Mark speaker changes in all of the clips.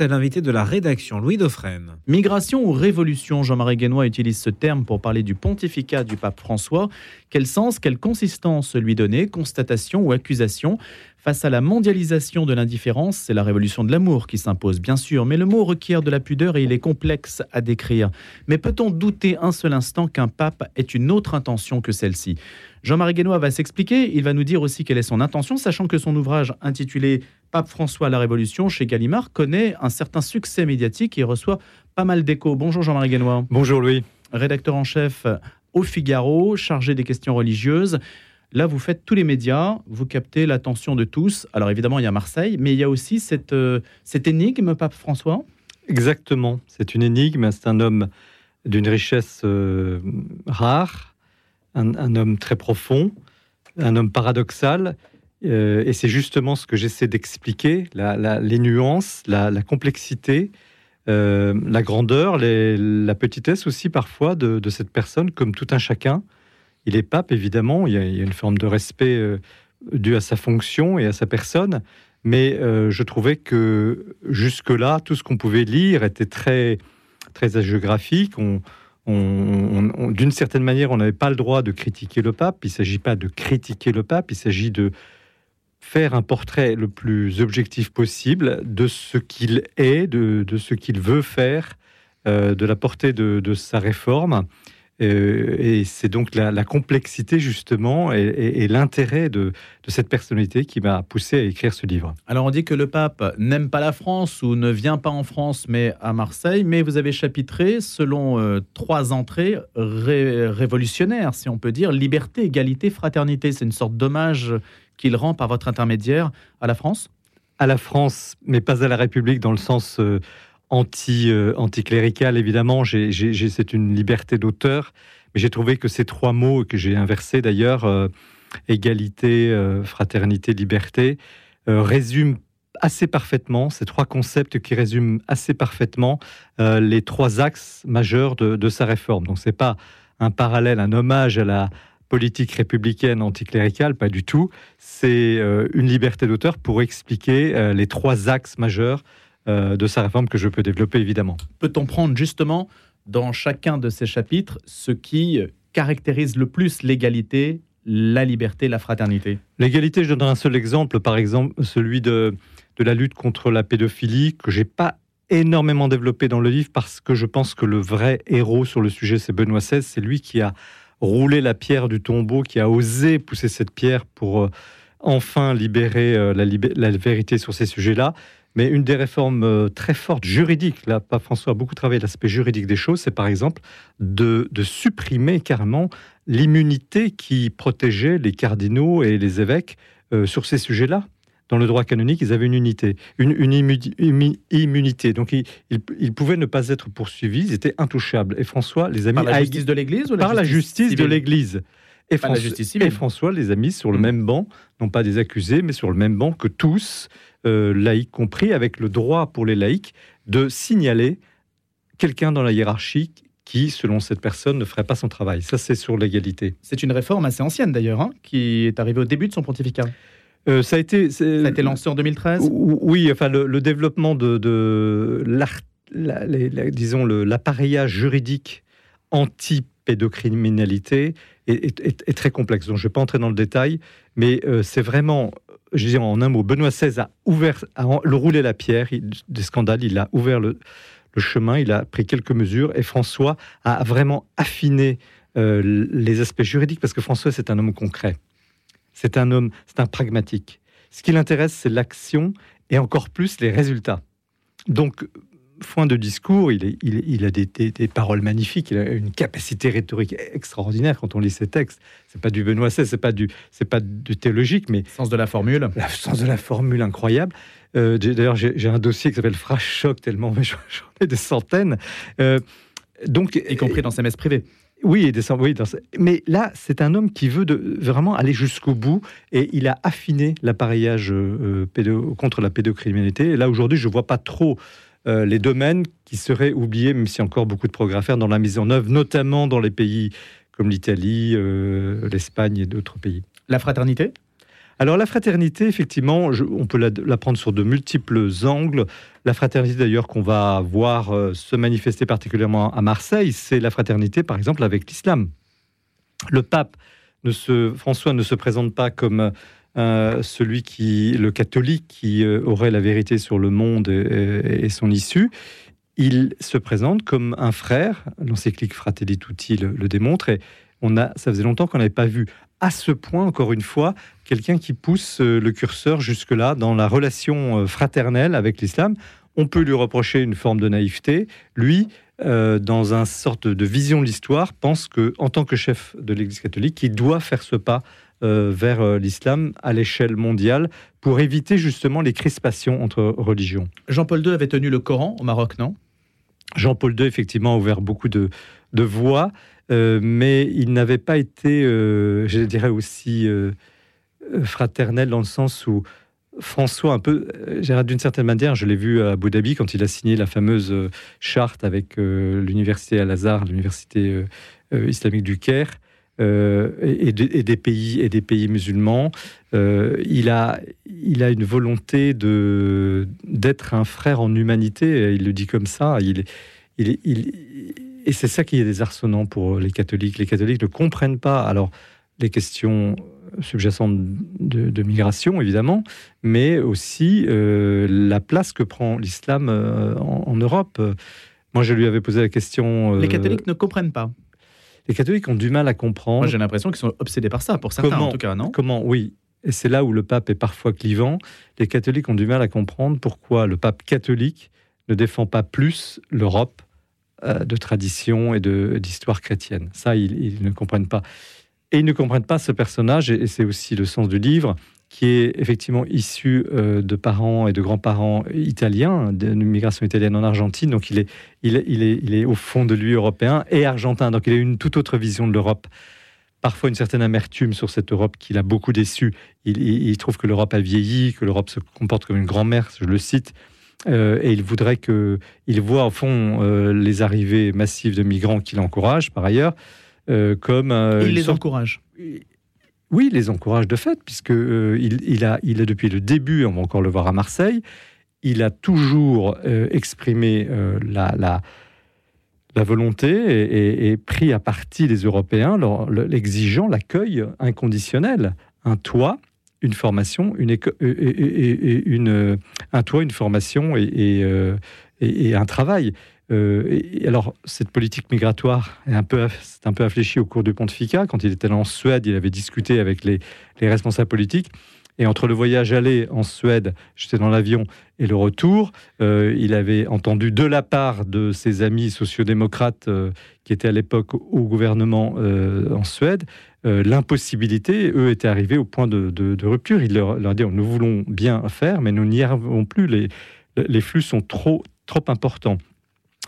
Speaker 1: C'est l'invité de la rédaction, Louis Dauphren.
Speaker 2: Migration ou révolution, Jean-Marie Guénois utilise ce terme pour parler du pontificat du pape François. Quel sens, quelle consistance lui donner Constatation ou accusation? Face à la mondialisation de l'indifférence, c'est la révolution de l'amour qui s'impose, bien sûr, mais le mot requiert de la pudeur et il est complexe à décrire. Mais peut-on douter un seul instant qu'un pape ait une autre intention que celle-ci? Jean-Marie Guénois va s'expliquer, il va nous dire aussi quelle est son intention, sachant que son ouvrage intitulé Pape François la Révolution chez Gallimard connaît un certain succès médiatique et reçoit pas mal d'échos. Bonjour Jean-Marie Guénois.
Speaker 3: Bonjour Louis.
Speaker 2: Rédacteur en chef au Figaro, chargé des questions religieuses. Là, vous faites tous les médias, vous captez l'attention de tous. Alors évidemment, il y a Marseille, mais il y a aussi cette, euh, cette énigme, Pape François.
Speaker 3: Exactement, c'est une énigme, c'est un homme d'une richesse euh, rare, un, homme très profond, un homme paradoxal, euh, et c'est justement ce que j'essaie d'expliquer, les nuances, la, complexité, la grandeur, la petitesse aussi parfois de cette personne, comme tout un chacun il est pape, évidemment, il y a, une forme de respect euh, dû à sa fonction et à sa personne, mais euh, je trouvais que jusque-là, tout ce qu'on pouvait lire était très, très hagiographique. D'une certaine manière, on n'avait pas le droit de critiquer le pape. Il ne s'agit pas de critiquer le pape, il s'agit de faire un portrait le plus objectif possible de ce qu'il est, de, ce qu'il veut faire, euh, de la portée de sa réforme. Euh, et c'est donc la, complexité justement et, l'intérêt de, cette personnalité qui m'a poussé à écrire ce livre.
Speaker 2: Alors on dit que le pape n'aime pas la France ou ne vient pas en France mais à Marseille, mais vous avez chapitré selon euh, trois entrées révolutionnaires, si on peut dire, liberté, égalité, fraternité. C'est une sorte d'hommage qu'il rend par votre intermédiaire à la France?
Speaker 3: À la France, mais pas à la République dans le sens... Euh, anti, euh, anticlérical, évidemment. c'est une liberté d'auteur, mais j'ai trouvé que ces trois mots que j'ai inversés d'ailleurs, euh, égalité, euh, fraternité, liberté, résument assez parfaitement, ces trois concepts qui résument assez parfaitement les trois axes majeurs de, sa réforme. Donc c'est pas un parallèle, un hommage à la politique républicaine anticléricale, pas du tout. C'est une liberté d'auteur pour expliquer les trois axes majeurs euh, de sa réforme que je peux développer évidemment.
Speaker 2: Peut-on prendre justement dans chacun de ces chapitres ce qui caractérise le plus l'égalité, la liberté, la fraternité?
Speaker 3: L'égalité, je donnerai un seul exemple, par exemple celui de, de la lutte contre la pédophilie, que j'ai pas énormément développé dans le livre parce que je pense que le vrai héros sur le sujet, c'est Benoît XVI. C'est lui qui a roulé la pierre du tombeau, qui a osé pousser cette pierre pour euh, enfin libérer euh, la, la, vérité sur ces sujets-là. Mais une des réformes euh, très fortes juridiques, là, pas François a beaucoup travaillé l'aspect juridique des choses, c'est par exemple de, supprimer carrément l'immunité qui protégeait les cardinaux et les évêques euh, sur ces sujets-là. Dans le droit canonique, ils avaient une unité, une, immunité. Donc, ils, pouvaient ne pas être poursuivis, ils étaient intouchables. Et François les a mis
Speaker 2: par la justice de l'Église
Speaker 3: Par la justice de l'Église. Et, et, François les a mis sur le mmh. même banc, non pas des accusés, mais sur le même banc que tous, euh, laïcs compris, avec le droit pour les laïcs de signaler quelqu'un dans la hiérarchie qui, selon cette personne, ne ferait pas son travail. Ça, c'est sur l'égalité.
Speaker 2: C'est une réforme assez ancienne d'ailleurs, hein, qui est arrivée au début de son pontificat.
Speaker 3: Euh, ça, a été,
Speaker 2: ça a été lancé en 2013
Speaker 3: Oui, enfin, le, développement de, de disons, l'appareillage juridique anti-pédocriminalité est, très complexe. Donc, je ne vais pas entrer dans le détail, mais euh, c'est vraiment je dis en un mot, Benoît XVI a ouvert, le roulé la pierre des scandales, il a ouvert le, chemin, il a pris quelques mesures, et François a vraiment affiné euh, les aspects juridiques, parce que François, c'est un homme concret. C'est un homme, c'est un pragmatique. Ce qui l'intéresse, c'est l'action, et encore plus les résultats. Donc, foin de discours, il, a des, paroles magnifiques, il a une capacité rhétorique extraordinaire quand on lit ses textes. C'est pas du Benoît XVI, c'est pas du, c'est pas du théologique, mais
Speaker 2: sens de la formule,
Speaker 3: le sens de la formule incroyable. Euh, d'ailleurs, j'ai un dossier qui s'appelle Phrase choc tellement j'en ai des centaines. Euh, donc,
Speaker 2: y compris dans ses messes privées.
Speaker 3: Oui, et des, oui mais là, c'est un homme qui veut de, vraiment aller jusqu'au bout et il a affiné l'appareillage euh, contre la pédocriminalité. Et là, aujourd'hui, je vois pas trop euh, les domaines qui seraient oubliés, même s'il y a encore beaucoup de progrès à faire dans la mise en œuvre, notamment dans les pays comme l'Italie, euh, l'Espagne et d'autres pays.
Speaker 2: La fraternité?
Speaker 3: Alors la fraternité, effectivement, on peut la, prendre sur de multiples angles. La fraternité d'ailleurs qu'on va voir euh, se manifester particulièrement à Marseille, c'est la fraternité par exemple avec l'islam. Le pape, ne se, François ne se présente pas comme celui qui, le catholique qui euh, aurait la vérité sur le monde et, son issue. Il se présente comme un frère. L'encyclique Fratelli Tutti le, le démontre. Et on a, ça faisait longtemps qu'on n'avait pas vu à ce point, encore une fois, quelqu'un qui pousse euh, le curseur jusque-là dans la relation euh, fraternelle avec l'islam. On peut lui reprocher une forme de naïveté. Lui, dans une sorte de vision de l'histoire, pense que, en tant que chef de l'Église catholique, il doit faire ce pas vers l'islam à l'échelle mondiale pour éviter justement les crispations entre religions.
Speaker 2: Jean-Paul II avait tenu le Coran au Maroc, non?
Speaker 3: Jean-Paul II, effectivement, a ouvert beaucoup de, de voies. Euh, mais il n'avait pas été, euh, je dirais aussi, euh, fraternel dans le sens où François, un peu, d'une certaine manière, je l'ai vu à Abu Dhabi quand il a signé la fameuse charte avec l'université Al-Azhar, l'université islamique du Caire. Et, des pays et des pays musulmans, il a il a une volonté de d'être un frère en humanité. Il le dit comme ça. Il il, il, et c'est ça qui est désarçonnant pour les catholiques. Les catholiques ne comprennent pas, alors, les questions subjacentes de, migration, évidemment, mais aussi euh, la place que prend l'islam euh, en, Europe. Moi, je lui avais posé la question.
Speaker 2: Euh, les catholiques ne comprennent pas.
Speaker 3: Les catholiques ont du mal à comprendre.
Speaker 2: Moi, j'ai l'impression qu'ils sont obsédés par ça, pour certains en tout cas, non?
Speaker 3: Comment Oui. Et c'est là où le pape est parfois clivant. Les catholiques ont du mal à comprendre pourquoi le pape catholique ne défend pas plus l'Europe euh, de tradition et d'histoire chrétienne. Ça, ils, ne comprennent pas. Et ils ne comprennent pas ce personnage, et, c'est aussi le sens du livre, qui est effectivement issu euh, de parents et de grands-parents italiens, d'une migration italienne en Argentine. Donc il est, il, est, il, est, au fond de lui européen et argentin. Donc il a une toute autre vision de l'Europe. Parfois une certaine amertume sur cette Europe qui l'a beaucoup déçu. Il, il trouve que l'Europe a vieilli, que l'Europe se comporte comme une grand-mère, je le cite. Euh, et il voudrait que, il voit au fond euh, les arrivées massives de migrants qu'il encourage par ailleurs euh, comme.
Speaker 2: il les encourage.
Speaker 3: Oui, il les encourage de fait, puisque il, a, il a depuis le début, on va encore le voir à Marseille, il a toujours exprimé la, la, volonté et, pris à partie les Européens, l'exigeant l'accueil inconditionnel, un toit une formation, et un travail. Euh, alors, cette politique migratoire est un peu, c'est infléchie au cours du pontificat. Quand il était en Suède, il avait discuté avec les, les responsables politiques. Et entre le voyage aller en Suède, j'étais dans l'avion, et le retour, euh, il avait entendu de la part de ses amis sociodémocrates euh, qui étaient à l'époque au gouvernement euh, en Suède, l'impossibilité, eux étaient arrivés au point de, rupture. Il leur, leur dit, nous voulons bien faire, mais nous n'y arrivons plus, les, flux sont trop importants.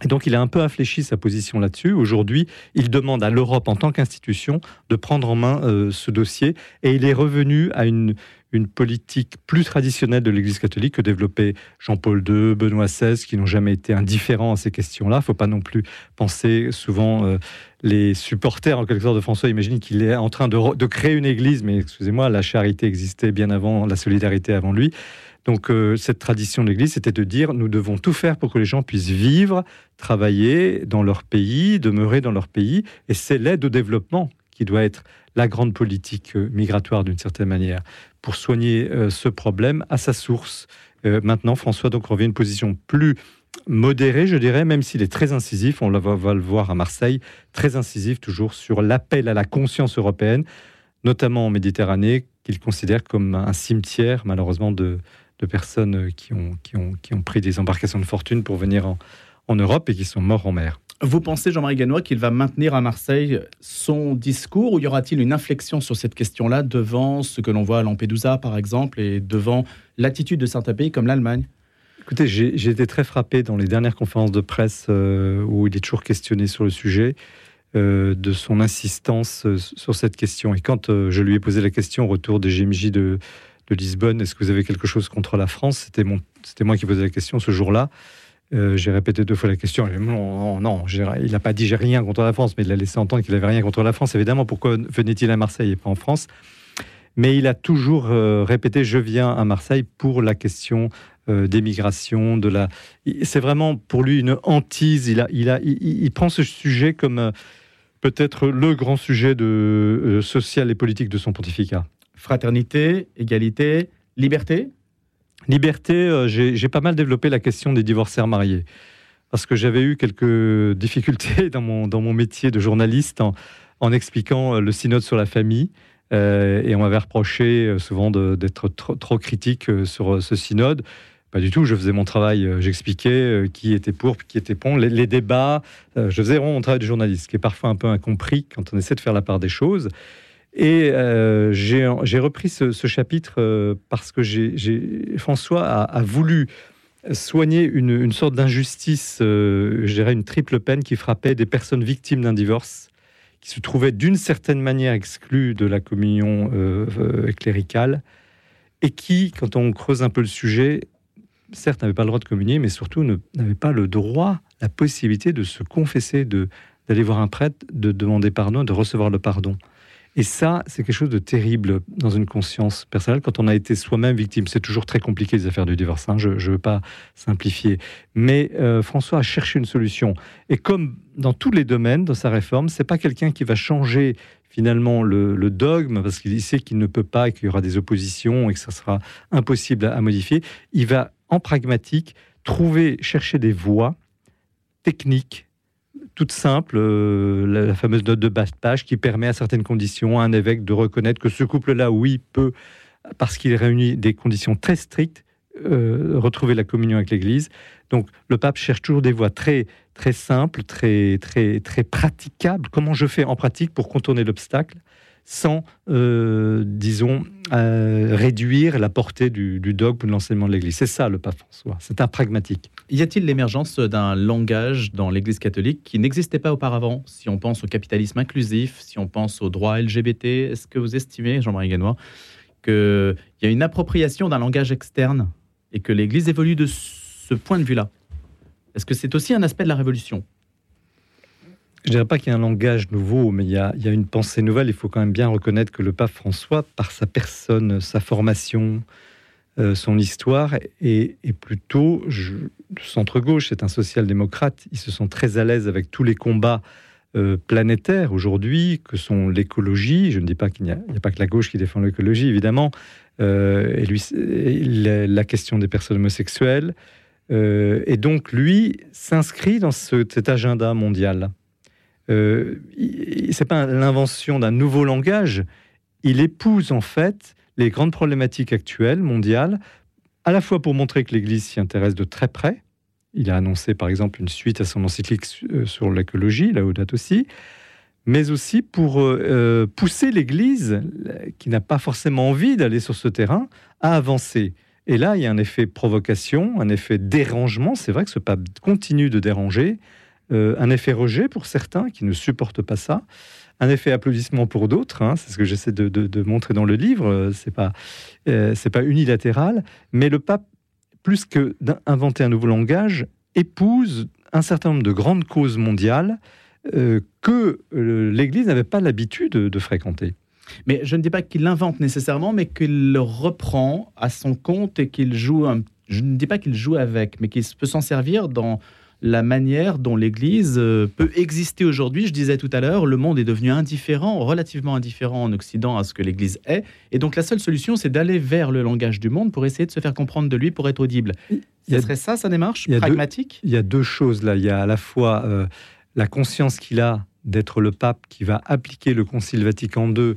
Speaker 3: Et donc il a un peu infléchi sa position là-dessus. Aujourd'hui, il demande à l'Europe en tant qu'institution de prendre en main ce dossier et il est revenu à une, une politique plus traditionnelle de l'Église catholique que développait Jean-Paul II, Benoît XVI, qui n'ont jamais été indifférents à ces questions-là. Il ne faut pas non plus penser souvent euh, les supporters en quelque sorte de François imaginent qu'il est en train de, créer une Église, mais excusez-moi, la charité existait bien avant, la solidarité avant lui. Donc euh, cette tradition de l'Église, c'était de dire nous devons tout faire pour que les gens puissent vivre, travailler dans leur pays, demeurer dans leur pays, et c'est l'aide au développement qui doit être la grande politique euh, migratoire d'une certaine manière pour soigner euh, ce problème à sa source. Maintenant, François donc revient à une position plus modérée, je dirais, même s'il est très incisif, on va, le voir à Marseille, très incisif toujours sur l'appel à la conscience européenne, notamment en Méditerranée, qu'il considère comme un cimetière, malheureusement, de, personnes qui ont, qui, ont, qui ont pris des embarcations de fortune pour venir en, en Europe et qui sont morts en mer.
Speaker 2: Vous pensez, Jean-Marie Ganois, qu'il va maintenir à Marseille son discours ou y aura-t-il une inflexion sur cette question-là devant ce que l'on voit à Lampedusa, par exemple, et devant l'attitude de certains pays comme l'Allemagne?
Speaker 3: Écoutez, j'ai été très frappé dans les dernières conférences de presse euh, où il est toujours questionné sur le sujet. Euh, de son insistance euh, sur cette question. Et quand je lui ai posé la question au retour des GMJ de, de Lisbonne, est-ce que vous avez quelque chose contre la France? C'était moi qui posais la question ce jour-là. Euh, j'ai répété deux fois la question. Non, non, il n'a pas dit j'ai rien contre la France, mais il a laissé entendre qu'il n'avait rien contre la France. Évidemment, pourquoi venait-il à Marseille et pas en France? Mais il a toujours répété je viens à Marseille pour la question des migrations, de la. C'est vraiment pour lui une hantise. Il a, il a, il, prend ce sujet comme peut-être le grand sujet de social et politique de son pontificat.
Speaker 2: Fraternité, égalité, liberté?
Speaker 3: Liberté, j'ai pas mal développé la question des divorcés mariés parce que j'avais eu quelques difficultés dans mon, dans mon métier de journaliste en, expliquant euh, le synode sur la famille. Euh, et on m'avait reproché euh, souvent d'être trop, critique sur ce synode. Pas du tout, je faisais mon travail, j'expliquais qui était pour, qui était pour, les, débats. je faisais mon travail de journaliste, qui est parfois un peu incompris quand on essaie de faire la part des choses. Et j'ai repris ce, chapitre parce que François a voulu soigner une, sorte d'injustice, euh, je dirais une triple peine qui frappait des personnes victimes d'un divorce, qui se trouvaient d'une certaine manière exclues de la communion euh, euh, cléricale, et qui, quand on creuse un peu le sujet, certes n'avaient pas le droit de communier, mais surtout n'avaient pas le droit, la possibilité de se confesser, d'aller voir un prêtre, de demander pardon, de recevoir le pardon. Et ça, c'est quelque chose de terrible dans une conscience personnelle quand on a été soi-même victime. C'est toujours très compliqué les affaires du divorce, hein. je ne veux pas simplifier. Mais euh, François a cherché une solution. Et comme dans tous les domaines de sa réforme, c'est pas quelqu'un qui va changer finalement le, dogme parce qu'il sait qu'il ne peut pas qu'il y aura des oppositions et que ça sera impossible à modifier. Il va en pragmatique trouver, chercher des voies techniques toute simple, euh, la, fameuse note de basse page qui permet à certaines conditions à un évêque de reconnaître que ce couple-là, oui, peut, parce qu'il réunit des conditions très strictes, euh, retrouver la communion avec l'Église. Donc le pape cherche toujours des voies très très simples, très très très praticables. Comment je fais en pratique pour contourner l'obstacle? Sans, euh, disons, euh, réduire la portée du, dogme ou de l'enseignement de l'Église. C'est ça le pape François, c'est un pragmatique.
Speaker 2: Y a-t-il l'émergence d'un langage dans l'Église catholique qui n'existait pas auparavant? Si on pense au capitalisme inclusif, si on pense au droit LGBT, est-ce que vous estimez, Jean-Marie Ganois, qu'il y a une appropriation d'un langage externe et que l'Église évolue de ce point de vue-là? Est-ce que c'est aussi un aspect de la révolution?
Speaker 3: Je ne dirais pas qu'il y a un langage nouveau, mais il y, a, une pensée nouvelle. Il faut quand même bien reconnaître que le pape François, par sa personne, sa formation, euh, son histoire, est, plutôt centre-gauche. C'est un social-démocrate. Ils se sont très à l'aise avec tous les combats euh, planétaires aujourd'hui, que sont l'écologie. Je ne dis pas qu'il n'y a, pas que la gauche qui défend l'écologie, évidemment. Euh, et lui, la, question des personnes homosexuelles. et donc, lui s'inscrit dans cet agenda mondial euh, c'est pas l'invention d'un nouveau langage, il épouse en fait les grandes problématiques actuelles mondiales, à la fois pour montrer que l'Église s'y intéresse de très près. Il a annoncé par exemple une suite à son encyclique euh, sur l'écologie, là date aussi, mais aussi pour euh, euh, pousser l'Église, qui n'a pas forcément envie d'aller sur ce terrain, à avancer. Et là, il y a un effet provocation, un effet dérangement. C'est vrai que ce pape continue de déranger. Euh, un effet rejet pour certains qui ne supportent pas ça, un effet applaudissement pour d'autres. Hein, c'est ce que j'essaie de, montrer dans le livre. Euh, c'est pas euh, pas unilatéral, mais le pape, plus que d'inventer un nouveau langage, épouse un certain nombre de grandes causes mondiales que l'Église n'avait pas l'habitude de, fréquenter.
Speaker 2: Mais je ne dis pas qu'il l'invente nécessairement, mais qu'il le reprend à son compte et qu'il joue. Je ne dis pas qu'il joue avec, mais qu'il peut s'en servir dans la manière dont l'Église euh, peut exister aujourd'hui. Je disais tout à l'heure, le monde est devenu indifférent, relativement indifférent en Occident à ce que l'Église est. Et donc la seule solution, c'est d'aller vers le langage du monde pour essayer de se faire comprendre de lui, pour être audible. Ce serait ça sa démarche pragmatique?
Speaker 3: Il y a deux choses là. Il y a à la fois euh, la conscience qu'il a d'être le pape qui va appliquer le Concile Vatican II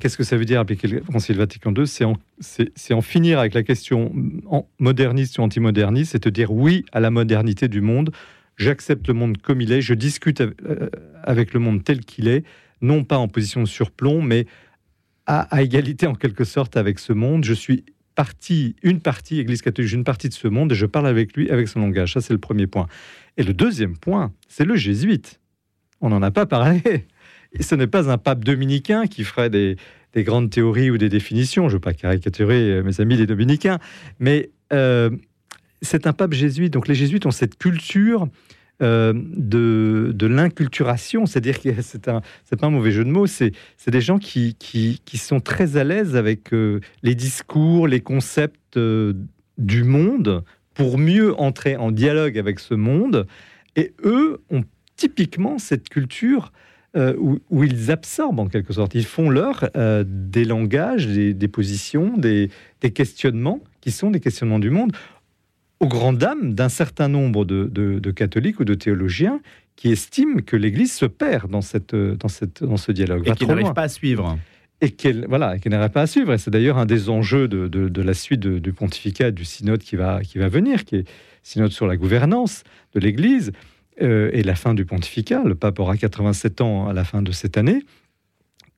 Speaker 3: Qu'est-ce que ça veut dire appliquer le Concile Vatican II C'est en, finir avec la question moderniste ou antimoderniste, c'est de dire oui à la modernité du monde. J'accepte le monde comme il est, je discute euh, avec le monde tel qu'il est, non pas en position de surplomb, mais à, égalité en quelque sorte avec ce monde. Je suis partie, une partie, Église catholique, une partie de ce monde et je parle avec lui, avec son langage. Ça, c'est le premier point. Et le deuxième point, c'est le jésuite. On n'en a pas parlé. Ce n'est pas un pape dominicain qui ferait des, grandes théories ou des définitions. Je ne veux pas caricaturer euh, mes amis les dominicains, mais euh, c'est un pape jésuite. Donc les jésuites ont cette culture euh, de, l'inculturation, c'est-à-dire que c'est un, pas un mauvais jeu de mots, c'est, des gens qui, sont très à l'aise avec les discours, les concepts du monde pour mieux entrer en dialogue avec ce monde. Et eux ont typiquement cette culture où, où, ils absorbent en quelque sorte, ils font leur des langages, des, des positions, des, des questionnements qui sont des questionnements du monde aux grandes dames d'un certain nombre de, catholiques ou de théologiens qui estiment que l'Église se perd dans, cette, dans, cette, dans ce dialogue.
Speaker 2: Et qui n'arrive pas à suivre.
Speaker 3: Et qu'elle voilà, qu n'arrive pas à suivre. Et c'est d'ailleurs un des enjeux de, la suite du pontificat, du synode qui va, qui va venir, qui est synode sur la gouvernance de l'Église euh, et la fin du pontificat. Le pape aura 87 ans à la fin de cette année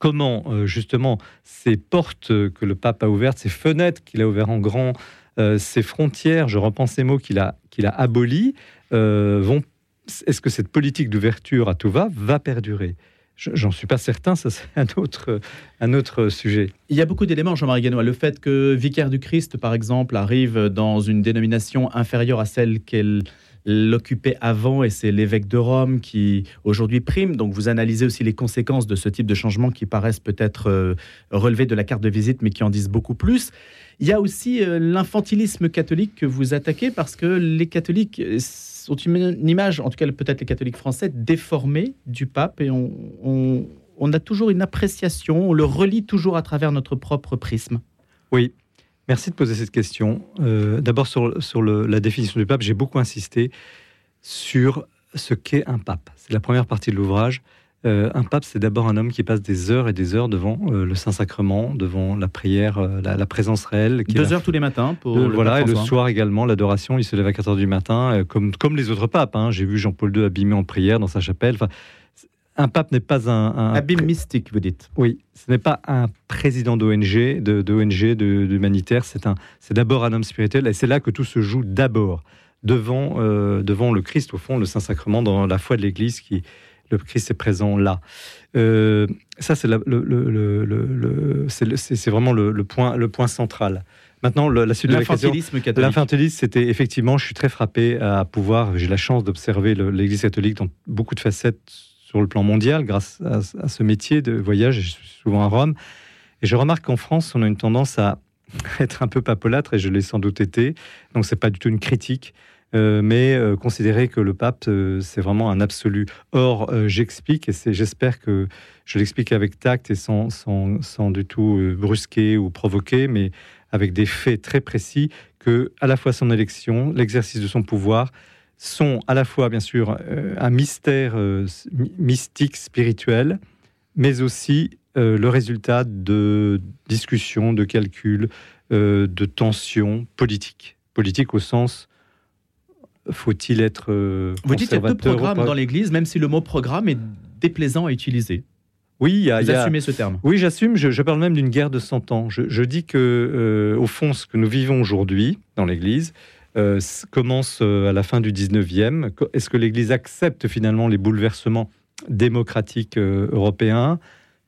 Speaker 3: comment euh, justement ces portes que le pape a ouvertes, ces fenêtres qu'il a ouvertes en grand euh, ces frontières, je repense ces mots qu'il a, qu'il a abolies, euh, vont. Est-ce que cette politique d'ouverture à tout va va perdurer J'en suis pas certain, ça c'est un autre, un autre sujet.
Speaker 2: Il y a beaucoup d'éléments, Jean-Marie Guénois. Le fait que Vicaire du Christ, par exemple, arrive dans une dénomination inférieure à celle qu'elle l'occupait avant et c'est l'évêque de Rome qui aujourd'hui prime. Donc vous analysez aussi les conséquences de ce type de changement qui paraissent peut-être euh, relever de la carte de visite mais qui en disent beaucoup plus. Il y a aussi euh, l'infantilisme catholique que vous attaquez parce que les catholiques sont une image, en tout cas peut-être les catholiques français, déformés du pape et on, on a toujours une appréciation, on le relie toujours à travers notre propre prisme.
Speaker 3: Oui, Merci de poser cette question. Euh, d'abord, sur, sur la définition du pape, j'ai beaucoup insisté sur ce qu'est un pape. C'est la première partie de l'ouvrage. Euh, un pape, c'est d'abord un homme qui passe des heures et des heures devant euh, le Saint-Sacrement, devant la prière, la, présence réelle.
Speaker 2: Deux heures tous les matins pour
Speaker 3: le Voilà, et le soir également, l'adoration. Il se lève à 4 heures du matin, comme, comme les autres papes. Hein. J'ai vu Jean-Paul II abîmé en prière dans sa chapelle. Enfin, un pape n'est pas un, un
Speaker 2: abîme mystique, vous dites.
Speaker 3: Oui, ce n'est pas un président d'ONG, de d'ONG, d'humanitaire. C'est un, c'est d'abord un homme spirituel, et c'est là que tout se joue d'abord devant euh, devant le Christ, au fond, le Saint Sacrement dans la foi de l'Église qui le Christ est présent là. Euh, ça, c'est le, le, le, c'est vraiment le, point le point central. Maintenant, la suite de la question. L'infantilisme c'était effectivement, je suis très frappé à pouvoir, j'ai la chance d'observer l'Église catholique dans beaucoup de facettes sur le plan mondial grâce à, ce métier de voyage. Je suis souvent à Rome. Et je remarque qu'en France, on a une tendance à être un peu papolâtre, et je l'ai sans doute été. Donc, c'est pas du tout une critique. Euh, mais euh, considérer que le pape, euh, c'est vraiment un absolu. Or, j'explique, et j'espère que je l'explique avec tact et sans, sans, sans du tout brusquer ou provoquer, mais avec des faits très précis, que à la fois son élection, l'exercice de son pouvoir, sont à la fois, bien sûr, euh, un mystère euh, mystique, spirituel, mais aussi euh, le résultat de discussions, de calculs, de tensions politiques. Politiques au sens faut-il être
Speaker 2: Vous dites qu'il y a deux programmes dans l'Église, même si le mot programme est déplaisant à utiliser.
Speaker 3: Oui, il y a,
Speaker 2: Vous assumez ce terme.
Speaker 3: Oui, j'assume. Je, parle même d'une guerre de 100 ans. Je, je dis que, au fond, ce que nous vivons aujourd'hui dans l'Église, euh, commence euh, à la fin du 19e. Est-ce que l'Église accepte finalement les bouleversements démocratiques euh, européens?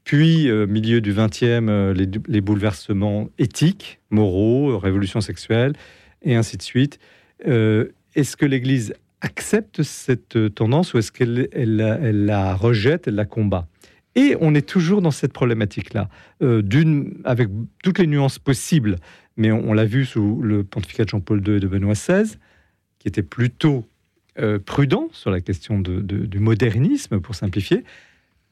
Speaker 3: Puis, milieu du 20e, les, bouleversements éthiques, moraux, révolution sexuelle, et ainsi de suite. est-ce que l'Église accepte cette tendance ou est-ce qu'elle elle, la rejette, elle la combat? Et on est toujours dans cette problématique-là, d'une avec toutes les nuances possibles mais on, l'a vu sous le pontificat de Jean-Paul II et de Benoît XVI, qui était plutôt euh, prudent sur la question du modernisme, pour simplifier.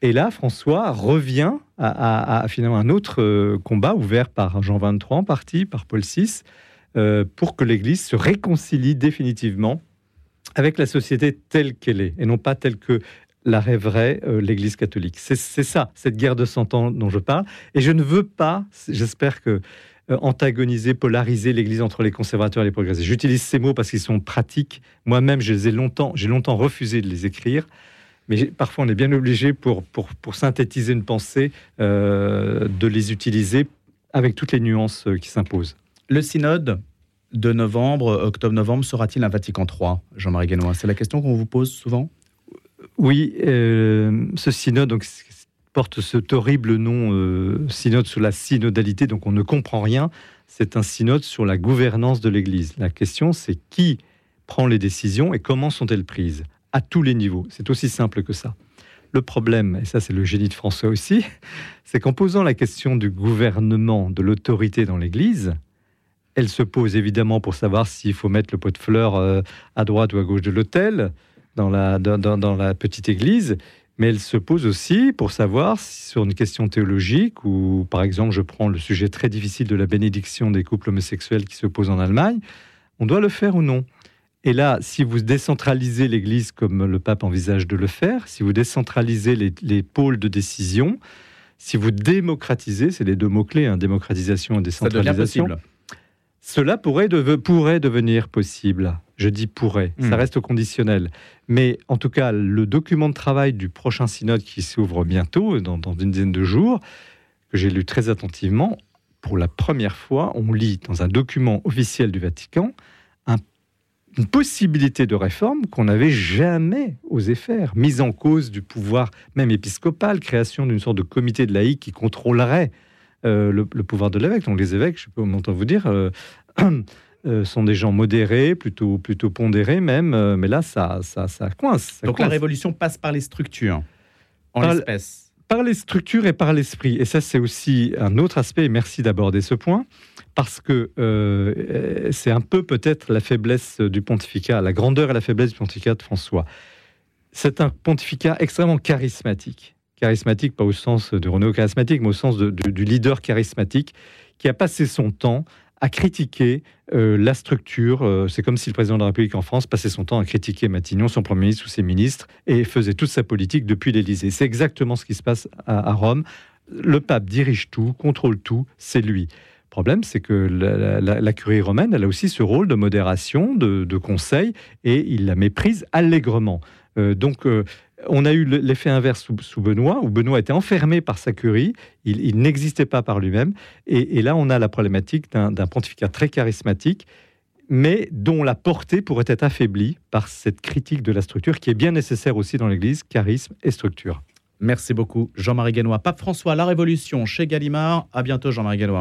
Speaker 3: Et là, François revient à, finalement un autre euh, combat ouvert par Jean XXIII en partie, par Paul VI, euh, pour que l'Église se réconcilie définitivement avec la société telle qu'elle est, et non pas telle que la rêverait l'Église catholique. C'est ça, cette guerre de cent ans dont je parle. Et je ne veux pas, j'espère que euh, antagoniser, polariser l'Église entre les conservateurs et les progressistes. J'utilise ces mots parce qu'ils sont pratiques. Moi-même, je les ai longtemps, j'ai longtemps refusé de les écrire. Mais parfois, on est bien obligé pour, pour, pour synthétiser une pensée euh, de les utiliser avec toutes les nuances euh, qui s'imposent.
Speaker 2: Le synode de novembre, octobre-novembre, sera-t-il un Vatican III, Jean-Marie Guénois? C'est la question qu'on vous pose souvent?
Speaker 3: Oui, ce synode, porte cet horrible nom euh, synode sur la synodalité, donc on ne comprend rien. C'est un synode sur la gouvernance de l'Église. La question, c'est qui prend les décisions et comment sont-elles prises à tous les niveaux. C'est aussi simple que ça. Le problème, et ça c'est le génie de François aussi, c'est qu'en posant la question du gouvernement, de l'autorité dans l'Église, elle se pose évidemment pour savoir s'il faut mettre le pot de fleurs euh, à droite ou à gauche de l'autel, dans la, dans, la petite église, mais elle se pose aussi pour savoir si sur une question théologique, ou par exemple je prends le sujet très difficile de la bénédiction des couples homosexuels qui se posent en Allemagne, on doit le faire ou non et là, si vous décentralisez l'Église comme le pape envisage de le faire, si vous décentralisez les, pôles de décision, si vous démocratisez, c'est les deux mots-clés, hein, démocratisation et décentralisation, cela pourrait, pourrait, devenir possible. Je dis pourrait, ça hmm. reste conditionnel. Mais en tout cas, le document de travail du prochain synode qui s'ouvre bientôt, dans, dans une dizaine de jours, que j'ai lu très attentivement, pour la première fois, on lit dans un document officiel du Vatican une possibilité de réforme qu'on n'avait jamais osé faire. Mise en cause du pouvoir même épiscopal, création d'une sorte de comité de laïcs qui contrôlerait euh, le, pouvoir de l'évêque. Donc les évêques, je peux m'entendre vous dire, euh, euh, sont des gens modérés, plutôt, plutôt pondérés même, mais là, ça, ça, ça coince.
Speaker 2: Donc
Speaker 3: la
Speaker 2: révolution passe par les structures, en l'espèce
Speaker 3: par les structures et par l'esprit. Et ça, c'est aussi un autre aspect, et merci d'aborder ce point, parce que euh, c'est un peu peut-être la faiblesse du pontificat, la grandeur et la faiblesse du pontificat de François. C'est un pontificat extrêmement charismatique. Charismatique, pas au sens de Renault charismatique, mais au sens du leader charismatique, qui a passé son temps à critiquer euh, la structure. Euh, c'est comme si le président de la République en France passait son temps à critiquer Matignon, son Premier ministre ou ses ministres, et faisait toute sa politique depuis l'Élysée. C'est exactement ce qui se passe à, Rome. Le pape dirige tout, contrôle tout, c'est lui. Problème, c'est que la, curie romaine, elle a aussi ce rôle de modération, de, de conseil, et il la méprise allègrement. Euh, donc, on a eu l'effet inverse sous, Benoît, où Benoît était enfermé par sa curie, il, n'existait pas par lui-même, et, là on a la problématique d'un pontificat très charismatique, mais dont la portée pourrait être affaiblie par cette critique de la structure qui est bien nécessaire aussi dans l'Église, charisme et structure.
Speaker 2: Merci beaucoup Jean-Marie Guénois. Pape François, La Révolution chez Gallimard. À bientôt Jean-Marie Guénois.